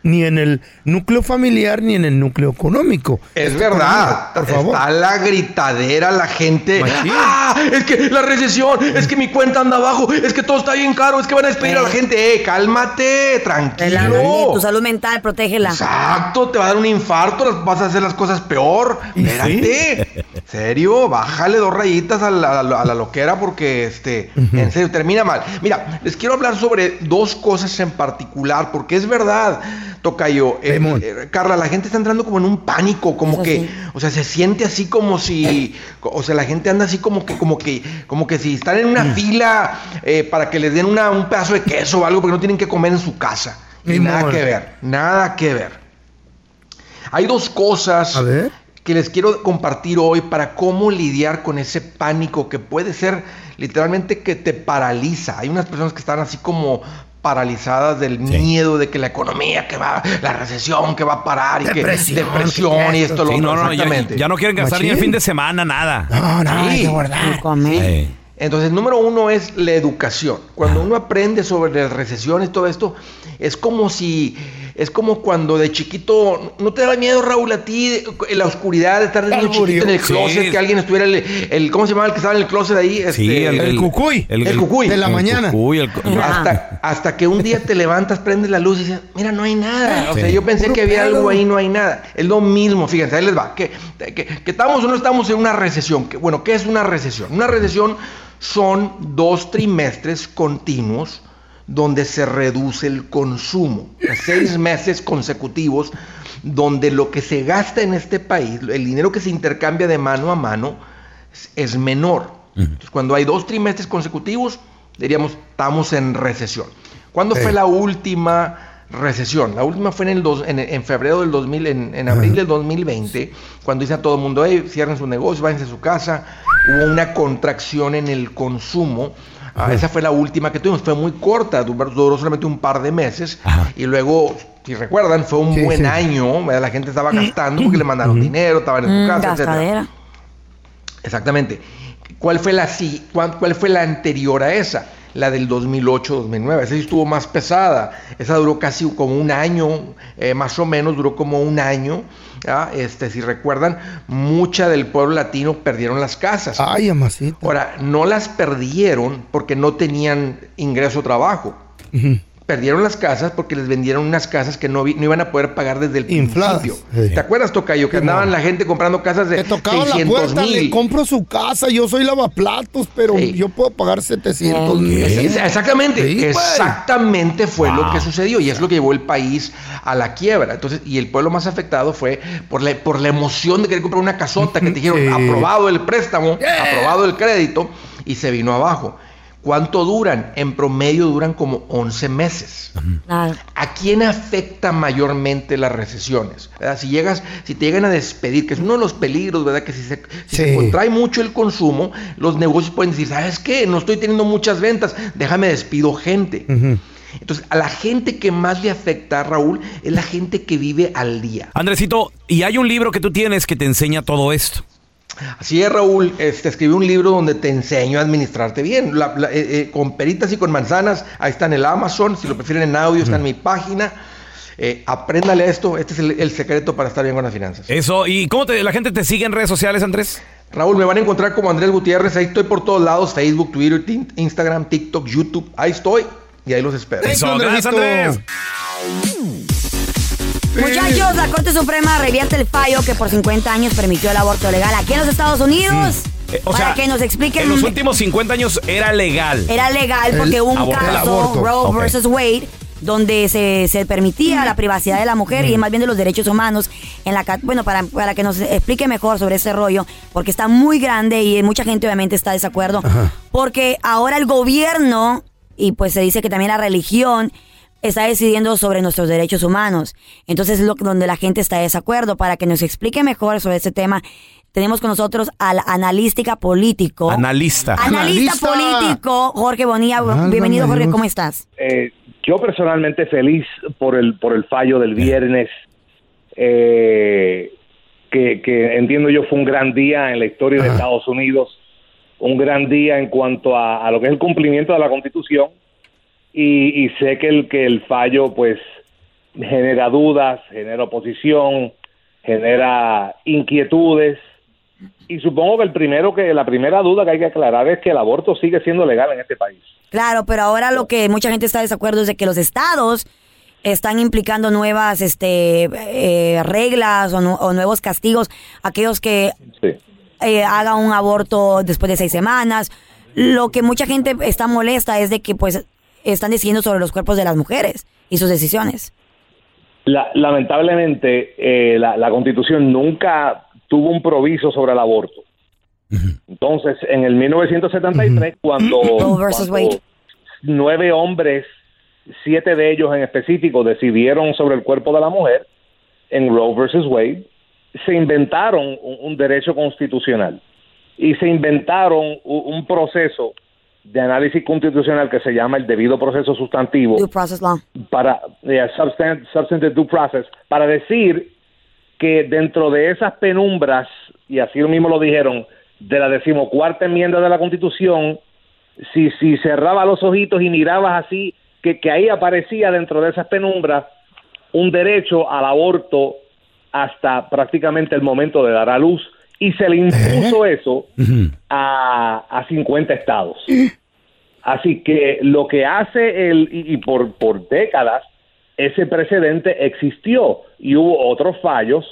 ni en el núcleo familiar ni en el núcleo económico? Es Esta verdad, Por favor. está la gritadera, la gente. ¡Ah! Es que la recesión, es que mi cuenta anda abajo, es que todo está bien caro, es que van a despedir a la gente. ¡Eh, cálmate! Tranquilo. Tu salud mental, protégela. Exacto, te va a dar un infarto, vas a hacer las cosas peor. Espérate. Serio, bájale dos rayitas a la, a la- a la loquera porque, este, en serio, termina mal. Mira, les quiero hablar sobre dos cosas en particular, porque es verdad, Tocayo. eh, eh, Carla, la gente está entrando como en un pánico, como que, o sea, se siente así como si, o sea, la gente anda así como que, como que, como que si están en una fila eh, para que les den una, un pedazo de queso o algo, porque no tienen que comer en su casa. Y nada que ver, nada que ver. Hay dos cosas que les quiero compartir hoy para cómo lidiar con ese pánico que puede ser literalmente que te paraliza. Hay unas personas que están así como paralizadas del miedo de que la economía que va, la recesión que va a parar y Depresión, que depresión y esto lo Sí, otro. no, no, ya, exactamente. ya no quieren gastar ni el fin de semana, nada. No, no, hay que guardar. Sí. Entonces, número uno es la educación. Cuando uno aprende sobre las recesiones y todo esto, es como si, es como cuando de chiquito, ¿no te da miedo, Raúl, a ti, en la oscuridad de estar de chiquito en el Sí. closet, que alguien estuviera, el, el- ¿cómo se llamaba el que estaba en el closet ahí? Sí, Este, el- el- cucuy. El, el- cucuy. de la El mañana. cucuy, hasta, hasta que un día te levantas, prendes la luz y dices, mira, no hay nada. O Sí. sea, yo pensé Puro que había algo ahí, no hay nada. Es lo mismo, fíjense, ahí les va. Que, que, que estamos o no estamos en una recesión. Que, bueno, ¿qué es una recesión? Una recesión son dos trimestres continuos donde se reduce el consumo. Seis meses consecutivos donde lo que se gasta en este país, el dinero que se intercambia de mano a mano, es- menor. Entonces, cuando hay dos trimestres consecutivos, diríamos, estamos en recesión. ¿Cuándo fue la última recesión? La última fue en, el dos- en, en febrero del 2000, en, en abril del 2020, cuando dice a todo el mundo, hey, cierren su negocio, váyanse a su casa. Hubo una contracción en el consumo. Ah, esa fue la última que tuvimos, fue muy corta, duró, duró solamente un par de meses. Y luego, si recuerdan, fue un Sí, buen sí. año, ¿verdad? la gente estaba gastando porque le mandaron dinero, estaban en su Mm, casa, etcétera. gastadera. Exactamente. ¿Cuál fue la si- cuál, cuál fue la anterior a esa? la del 2008-2009. Esa sí estuvo más pesada. Esa duró casi como un año, eh, más o menos, duró como un año. ¿Ah? Este, si recuerdan, mucha del pueblo latino perdieron las casas. Ay. Ahora, no las perdieron porque no tenían ingreso o trabajo. Perdieron las casas porque les vendieron unas casas que no, vi- no iban a poder pagar desde el Infladas. principio. Sí. ¿Te acuerdas, Tocayo? Que andaban la gente comprando casas de 600 puerta, le mil. compro su casa, yo soy lavaplatos, pero yo puedo pagar 700 mil. Exactamente, Sí, exactamente fue lo que sucedió y es lo que llevó el país a la quiebra. Entonces, y el pueblo más afectado fue por la, por la emoción de querer comprar una casota que te dijeron aprobado el préstamo, aprobado el crédito y se vino abajo. ¿Cuánto duran? En promedio duran como 11 meses. ¿A quién afecta mayormente las recesiones? ¿Verdad? Si llegas, si te llegan a despedir, que es uno de los peligros, ¿verdad? Que si se, si se Sí. contrae mucho el consumo, los negocios pueden decir, ¿sabes qué? No estoy teniendo muchas ventas, déjame despido gente. Entonces, a la gente que más le afecta, Raúl, es la gente que vive al día. Andresito, y hay un libro que tú tienes que te enseña todo esto. Así es, Raúl. Este, escribí un libro donde te enseño a administrarte bien. La- la- eh, eh, con peritas y con manzanas. Ahí está en el Amazon. Si lo prefieren en audio, está en mi página. Eh, apréndale esto. Este es el, el secreto para estar bien con las finanzas. Eso, ¿y cómo te, la gente te sigue en redes sociales, Andrés? Raúl, me van a encontrar como Andrés Gutiérrez. Ahí estoy por todos lados: Facebook, Twitter, Instagram, TikTok, YouTube. Ahí estoy y ahí los espero. Eso, gracias, Andrés. Muchachos, la Corte Suprema revierte el fallo que por 50 años permitió el aborto legal aquí en los Estados Unidos. Eh, o para sea, que nos expliquen. En los últimos 50 años era legal. Era legal porque hubo un caso. Roe Ok. versus Wade, donde se, se permitía la privacidad de la mujer y más bien de los derechos humanos. En la, bueno, para, para que nos explique mejor sobre este rollo, porque está muy grande y mucha gente obviamente está de desacuerdo, porque ahora el gobierno, y pues se dice que también la religión, está decidiendo sobre nuestros derechos humanos. Entonces es lo que- donde la gente está de desacuerdo. Para que nos explique mejor sobre este tema, tenemos con nosotros al analística político. Analista. Analista, político, Jorge Bonilla. Bienvenido, Jorge. ¿cómo estás? Eh, yo personalmente feliz por el por el fallo del viernes, eh, que, que entiendo yo fue un gran día en la historia de Estados Unidos, un gran día en cuanto a, a lo que es el cumplimiento de la Constitución y, y sé que el que el fallo pues genera dudas, genera oposición, genera inquietudes y supongo que el primero que la primera duda que hay que aclarar es que el aborto sigue siendo legal en este país. Claro, pero ahora lo que mucha gente está de desacuerdo es de que los estados están implicando nuevas este, eh, reglas o, nu- o nuevos castigos a aquellos que Sí. eh, hagan un aborto después de seis semanas. Lo que mucha gente está molesta es de que pues están decidiendo sobre los cuerpos de las mujeres y sus decisiones. La- lamentablemente, eh, la, la Constitución nunca tuvo un proviso sobre el aborto. Entonces, en el 1973, cuando, Wade. nueve hombres, siete de ellos en específico, decidieron sobre el cuerpo de la mujer, en Roe versus Wade, se inventaron un, un derecho constitucional y se inventaron u- un proceso de análisis constitucional que se llama el debido proceso sustantivo Due process law. para yeah, substan- substantive due process para decir que dentro de esas penumbras y así mismo lo dijeron de la decimocuarta enmienda de la Constitución si si cerraba los ojitos y mirabas así que, que ahí aparecía dentro de esas penumbras un derecho al aborto hasta prácticamente el momento de dar a luz y se le impuso eso a, a 50 estados. Así que lo que hace el, y, y por, por décadas, ese precedente existió y hubo otros fallos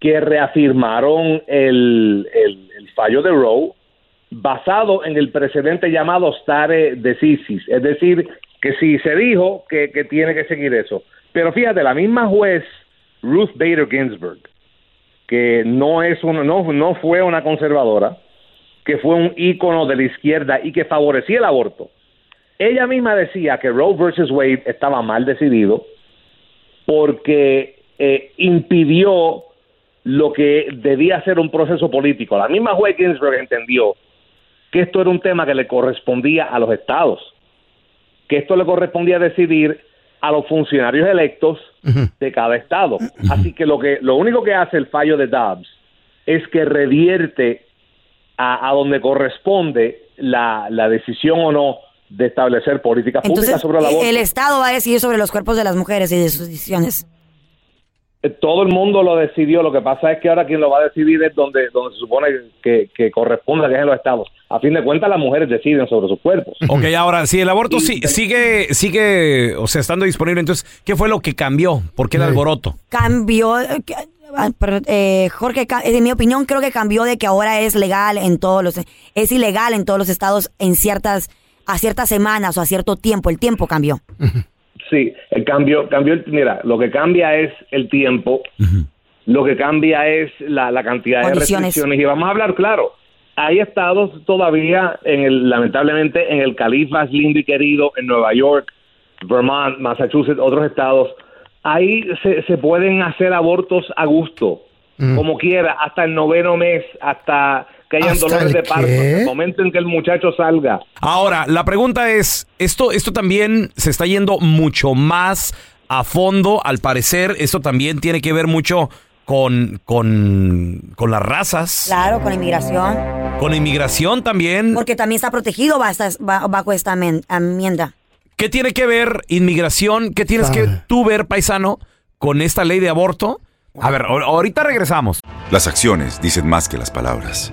que reafirmaron el, el, el fallo de Roe basado en el precedente llamado stare decisis, es decir, que si se dijo que, que tiene que seguir eso. Pero fíjate, la misma juez Ruth Bader Ginsburg, que no es una, no, no fue una conservadora, que fue un ícono de la izquierda y que favorecía el aborto. Ella misma decía que Roe versus Wade estaba mal decidido porque eh, impidió lo que debía ser un proceso político. La misma juez Ginsburg entendió que esto era un tema que le correspondía a los estados, que esto le correspondía decidir a los funcionarios electos de cada estado. Así que lo que lo único que hace el fallo de Dobbs es que revierte a, a donde corresponde la, la decisión o no de establecer políticas Entonces, públicas sobre el aborto. el Estado va a decidir sobre los cuerpos de las mujeres y de sus decisiones. Todo el mundo lo decidió, lo que pasa es que ahora quien lo va a decidir es donde, donde se supone que, que corresponda, que es en los estados. A fin de cuentas, las mujeres deciden sobre sus cuerpos. Ok, ahora, si el aborto sí- sigue, sigue, o sea, estando disponible, entonces, ¿qué fue lo que cambió? ¿Por qué el alboroto? Cambió, eh, que- ah, pero, eh, Jorge, en mi opinión creo que cambió de que ahora es legal en todos los, es ilegal en todos los estados en ciertas, a ciertas semanas o a cierto tiempo, el tiempo cambió. Sí, el cambio, cambio el- mira, lo que cambia es el tiempo, lo que cambia es la, la cantidad de restricciones y vamos a hablar claro. Hay estados todavía, en el, lamentablemente, en el Califas lindo y querido, en Nueva York, Vermont, Massachusetts, otros estados, ahí se, se pueden hacer abortos a gusto, como quiera, hasta el noveno mes, hasta que hayan ¿Hasta dolores el de parto, en el momento en que el muchacho salga. Ahora, la pregunta es, esto, esto también se está yendo mucho más a fondo, al parecer, esto también tiene que ver mucho con, con, con las razas, Claro, con inmigración, con inmigración también. porque también está protegido bajo, esta- bajo esta men- enmienda. ¿Qué tiene que ver inmigración? ¿Qué tienes que tú ver, paisano, con esta ley de aborto? A ver, ahor- ahorita regresamos. Las acciones dicen más que las palabras.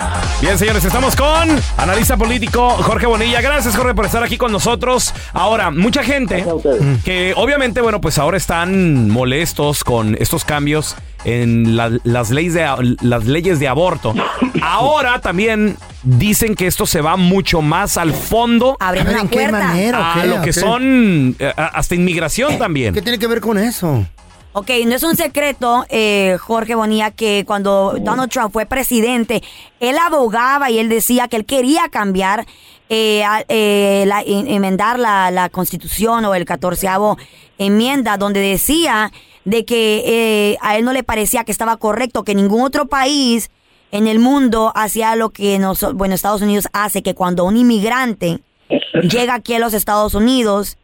Bien, señores, estamos con analista político Jorge Bonilla. Gracias, Jorge, por estar aquí con nosotros. Ahora, mucha gente que obviamente, bueno, pues ahora están molestos con estos cambios en la- las, leyes de, las leyes de aborto. Ahora también dicen que esto se va mucho más al fondo. Abriendo ¿En qué manera o A qué? lo ¿O que qué? son eh, a- hasta inmigración también. ¿Qué tiene que ver con eso? Ok, no es un secreto, eh, Jorge Bonilla, que cuando Donald Trump fue presidente, él abogaba y él decía que él quería cambiar, eh, eh, la- en- enmendar la, la constitución o el catorceavo enmienda, donde decía de que eh, a él no le parecía que estaba correcto que ningún otro país en el mundo hacía lo que nos, bueno, Estados Unidos hace, que cuando un inmigrante llega aquí a los Estados Unidos,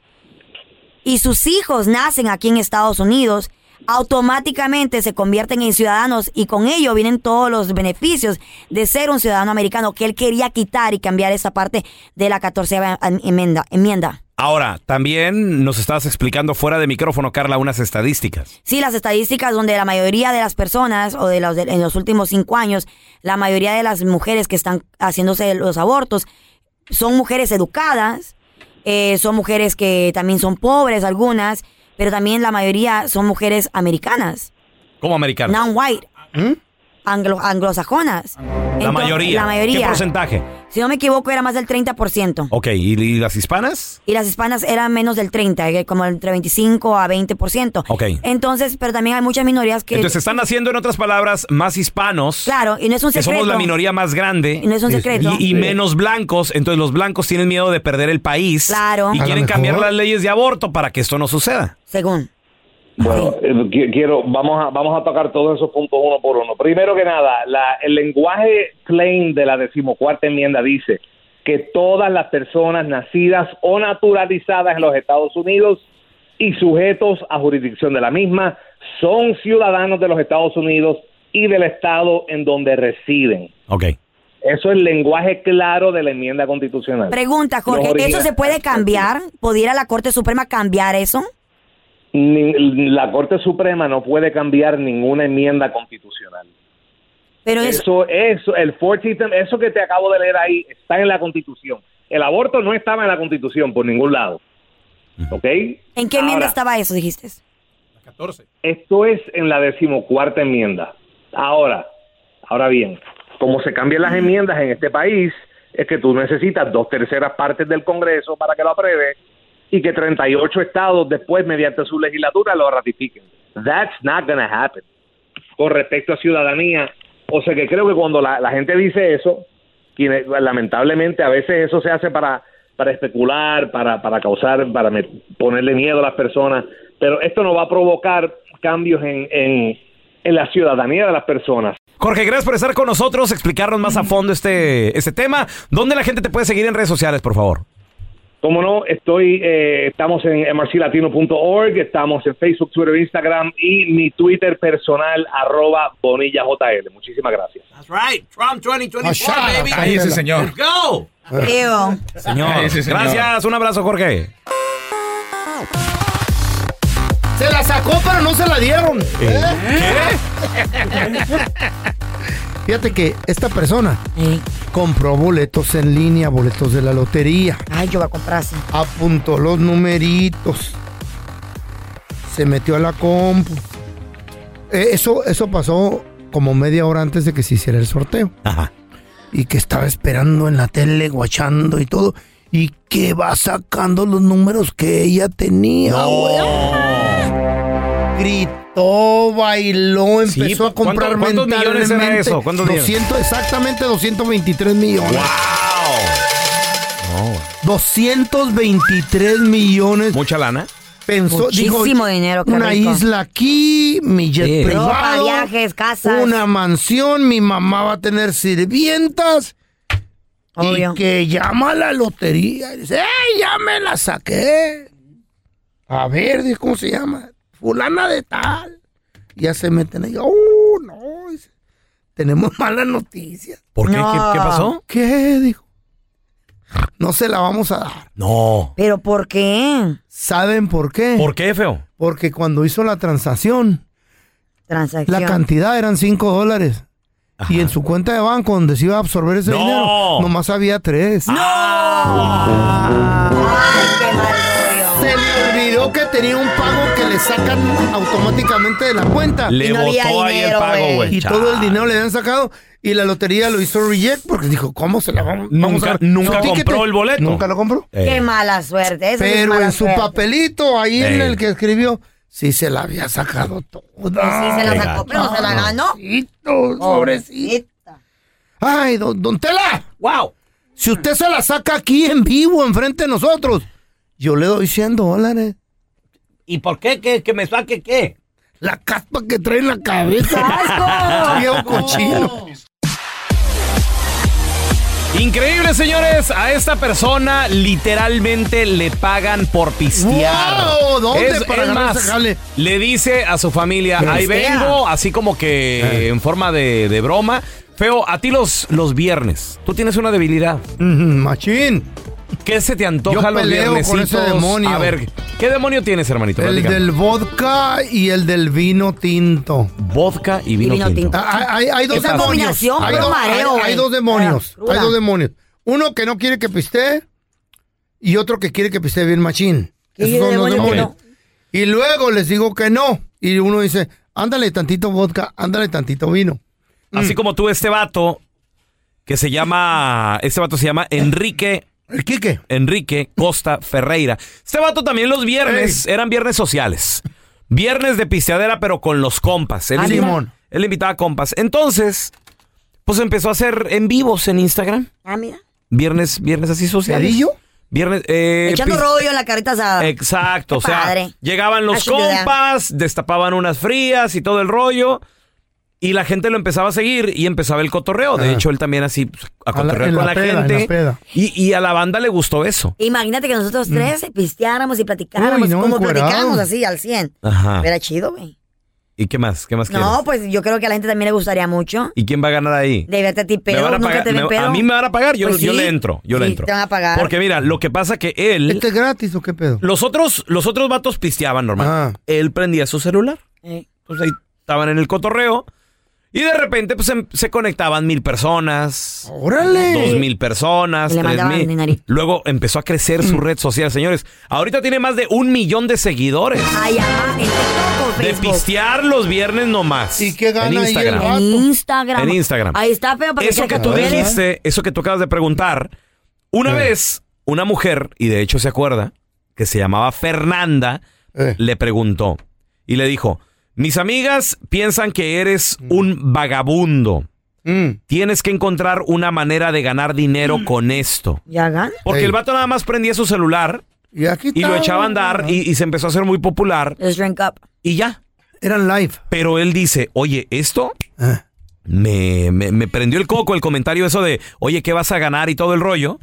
y sus hijos nacen aquí en Estados Unidos, automáticamente se convierten en ciudadanos y con ello vienen todos los beneficios de ser un ciudadano americano que él quería quitar y cambiar esa parte de la 14 enmienda. enmienda. Ahora, también nos estabas explicando fuera de micrófono, Carla, unas estadísticas. Sí, las estadísticas donde la mayoría de las personas, o de los de- en los últimos cinco años, la mayoría de las mujeres que están haciéndose los abortos son mujeres educadas, eh, son mujeres que también son pobres algunas, pero también la mayoría son mujeres americanas, Como americanos. non-white, anglo- anglosajonas. La Entonces, mayoría. La mayoría. ¿Qué porcentaje? Si no me equivoco, era más del 30%. Ok, ¿y, y las hispanas? Y las hispanas eran menos del 30, eh, como entre 25 a 20%. Ok. Entonces, pero también hay muchas minorías que... Entonces están haciendo, en otras palabras, más hispanos. Claro, y no es un Que secreto. somos la minoría más grande. Y no es un secreto. Y, y menos blancos. Entonces los blancos tienen miedo de perder el país. Claro. Y quieren cambiar las leyes de aborto para que esto no suceda. Según. Bueno, eh, qui- quiero, vamos a, vamos a tocar todos esos puntos uno por uno. Primero que nada, la- el lenguaje plain de la decimocuarta enmienda dice que todas las personas nacidas o naturalizadas en los Estados Unidos y sujetos a jurisdicción de la misma son ciudadanos de los Estados Unidos y del estado en donde residen. Ok. Eso es el lenguaje claro de la enmienda constitucional. Pregunta, Jorge, ¿eso se puede cambiar? ¿Pudiera la Corte Suprema cambiar eso? Ni- la Corte Suprema no puede cambiar ninguna enmienda constitucional. Pero es- eso, eso, el 14th, eso que te acabo de leer ahí está en la Constitución. El aborto no estaba en la Constitución por ningún lado. ¿Ok? ¿En qué enmienda Ahora, estaba eso, dijiste? Esto es en la decimocuarta enmienda. Ahora, ahora bien, como se cambian las enmiendas en este país, es que tú necesitas dos terceras partes del Congreso para que lo apruebe y que 38 estados después, mediante su legislatura, lo ratifiquen. That's not going to happen. Con respecto a ciudadanía, o sea que creo que cuando la, la gente dice eso, quienes, lamentablemente a veces eso se hace para para especular, para, para causar, para me- ponerle miedo a las personas, pero esto no va a provocar cambios en, en, en la ciudadanía de las personas. Jorge, gracias por estar con nosotros, explicarnos más a fondo este, este tema. ¿Dónde la gente te puede seguir en redes sociales, por favor? Como no, estoy, eh, estamos en mrclatino.org, estamos en Facebook, Twitter, Instagram y mi Twitter personal, arroba bonillajl. Muchísimas gracias. That's right. Trump 2024, Ashá, baby. cállese, señor. Let's go. Señor, gracias, un abrazo, Jorge. Se la sacó, pero no se la dieron. Fíjate que esta persona compró boletos en línea, boletos de la lotería. Ay, yo voy a comprar así. Apuntó los numeritos. Se metió a la compu. Eh, eso, eso pasó como media hora antes de que se hiciera el sorteo. Y que estaba esperando en la tele, guachando y todo. Y que va sacando los números que ella tenía. güey. Gritó, bailó, Sí, empezó a ¿cuánto- comprar cuántos millones era eso? ¿Cuántos millones? 200, exactamente 223 millones. 223 millones. ¿Mucha lana? Pensó, dijo, Muchísimo dinero, qué Una rico. isla aquí, mi jet Sí. privado, Ropa, viajes, casas. una mansión, mi mamá va a tener sirvientas. Obvio. Y que llama a la lotería y dice, ¡Ey, ya me la saqué! A ver, ¿cómo se llama? Fulana de tal. Y ya se meten ahí, ¡oh, no! dice, tenemos malas noticias. ¿Por qué? ¿Qué, qué pasó? ¿Qué? Dijo. No se la vamos a dar. No. ¿Pero por qué? ¿Saben por qué? ¿Por qué, feo? Porque cuando hizo la transacción, Transacción. la cantidad eran 5 dólares. Y en su cuenta de banco, donde se iba a absorber ese No. dinero, nomás había 3. Se le olvidó que tenía un pago que le sacan automáticamente de la cuenta. Le Y no había botó ahí el dinero, pago, güey. güey. Y todo el dinero le habían sacado. Y la lotería lo hizo reject porque dijo, ¿cómo se la vamos, vamos Nunca- a nunca su ticket? compró el boleto. Nunca lo compró. Qué mala suerte. Eso sí es Pero mala en su suerte. papelito, ahí en Ey. el que escribió, sí se la había sacado toda. Sí se la sacó, pero no se la ganó. Pobrecito, pobrecito. Ay, don, don Tela. Wow. Si usted se la saca aquí en vivo, enfrente de nosotros, yo le doy 100 dólares. ¿Y por qué? ¿Que, que me saque qué? La caspa que trae en la cabeza. ¡Asco! Viejo cochino. Increíble, señores. A esta persona literalmente le pagan por pistear. Wow, ¿dónde Es- para es más? Le dice a su familia, ahí pistea". vengo, así como que Eh. en forma de, de broma. Feo, a ti los, los viernes, tú tienes una debilidad. Machín. ¿Qué se te antoja Yo los peleo con viernesitos? ese demonio. A ver, ¿qué demonio tienes, hermanito? El Platícame. del vodka y el del vino tinto. Vodka y vino, Y vino tinto. tinto. Ah, Hay, hay- hay dos Esa demonios. combinación, hay, puro dos- mareo, hay- hay güey. dos demonios. Ah, cruda. hay dos demonios. Uno que no quiere que pistee y otro que quiere que pistee bien machín. ¿Qué Esos son los demonio que demonios. Y luego les digo que no. Y uno dice, ándale tantito vodka, ándale tantito vino. Así como tú, este vato, que se llama, este vato se llama Enrique. ¿El Quique? Enrique Costa Ferreira. Este vato también los viernes eran viernes sociales. Viernes de pisteadera, pero con los compas. Él, Ah, invita- Simón. él invitaba compas. Entonces, pues empezó a hacer en vivos en Instagram. Ah, mira. Viernes, viernes así sociales. ¿Pedillo? Viernes, eh, Echando rollo en la carita asada. Exacto, Qué o sea, padre. llegaban los compas, destapaban unas frías y todo el rollo. Y la gente lo empezaba a seguir y empezaba el cotorreo. De Ah. hecho, él también así pues, a A la- cotorrear en con la la, peda, en gente. la peda. Y, y a la banda le gustó eso. Imagínate que nosotros tres pisteáramos y platicáramos Mm. Uy, no, como encuerados. platicamos así al 100. Ajá. Era chido, güey. ¿Y qué más? ¿Qué más No, quieres? pues yo creo que a la gente también le gustaría mucho. ¿Y quién va a ganar ahí? De verte a ti Me pedo, van a nunca pagar- te ven me- pedo. a mí me van a pagar, yo, Pues yo sí. le entro, yo le Sí, entro. te van a pagar. Porque mira, lo que pasa que él... ¿Este es gratis o qué pedo? Los otros, los otros vatos pisteaban normal. Ah. Él prendía su celular. Eh. Pues ahí estaban en el cotorreo. Y de repente pues em- se conectaban mil personas. ¡Órale! Dos mil personas, le tres mandaban mil. dinerito. Luego empezó a crecer Mm. su red social, señores. Ahorita tiene más de un millón de seguidores. Ay, ajá, en TikTok o De Facebook. pistear los viernes nomás. ¿Y qué En Instagram. En Instagram. En Instagram. Ahí está feo para Eso que tú dijiste, eso que tú acabas de preguntar, una vez una mujer, y de hecho se acuerda, que se llamaba Fernanda, le preguntó y le dijo, mis amigas piensan que eres un vagabundo. Tienes que encontrar una manera de ganar dinero con esto. Porque el vato nada más prendía su celular Y aquí y lo echaba a andar y, y se empezó a hacer muy popular. Let's drink up. Y ya. Eran live. Pero él dice, oye, esto me, me, me prendió el coco el comentario eso de, oye, ¿qué vas a ganar y todo el rollo?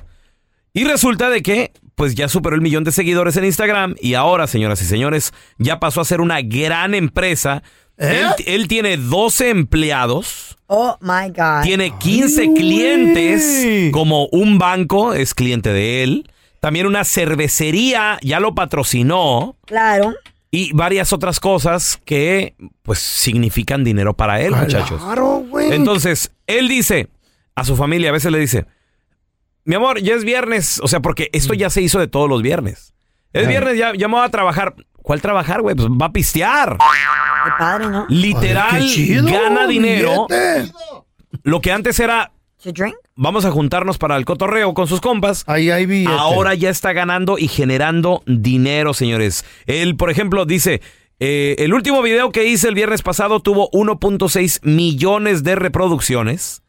Y resulta de que, pues ya superó el millón de seguidores en Instagram y ahora, señoras y señores, ya pasó a ser una gran empresa. Él, él tiene 12 empleados, Oh my God. tiene 15 clientes, como un banco es cliente de él. También una cervecería ya lo patrocinó. Claro. Y varias otras cosas que, pues, significan dinero para él, muchachos. Claro, güey. Entonces, él dice a su familia, a veces le dice, mi amor, ya es viernes. O sea, porque esto ya se hizo de todos los viernes. Es viernes, ya, ya me voy a trabajar. ¿Cuál trabajar, güey? Pues va a pistear. Qué padre, ¿no? Literal, Ay, qué chido, gana dinero. billete. Lo que antes era, drink? vamos a juntarnos para el cotorreo con sus compas. Ahí hay billete. Ahora ya está ganando y generando dinero, señores. Él, por ejemplo, dice, eh, el último video que hice el viernes pasado tuvo 1.6 millones de reproducciones.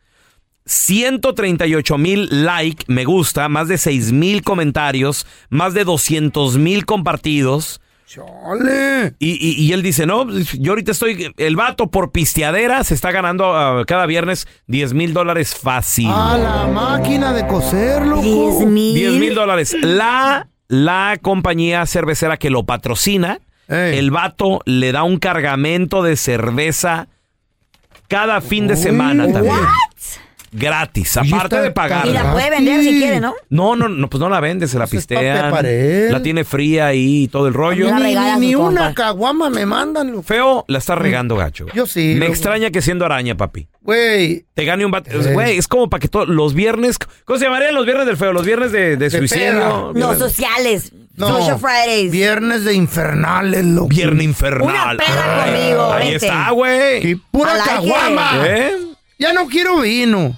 138 mil like, me gusta, más de 6 mil comentarios, más de 200 mil compartidos. Chale. Y, y- y él dice, no, yo ahorita estoy, el vato por pisteadera se está ganando ah, cada viernes 10 mil dólares fácil. A la máquina de coser, loco. 10 mil. 10 mil dólares. La, la compañía cervecera que lo patrocina, el vato le da un cargamento de cerveza cada fin de semana también. Gratis, Oye, aparte está de pagar. Y la puede vender si quiere, ¿no? No, no, no, pues no la vende, se la Pues pistean. La tiene fría ahí y todo el rollo. La Ni, regala ni su una compa. caguama me mandan, loco. Feo, la está regando, gacho. Yo sí. Me extraña que siendo araña, papi. Güey. Te gane un bate. Eh. Güey, es como para que todos los viernes. ¿Cómo se llamarían los viernes del feo? Los viernes de, de suicidio. No, Viernes- sociales. No. Social Fridays. Viernes de infernales, loco. Viernes infernal. Una peda Ay, conmigo, Ahí vente. está, güey. Y pura caguama. ¿Eh? Ya no quiero vino.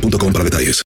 boostmobile.com para detalles.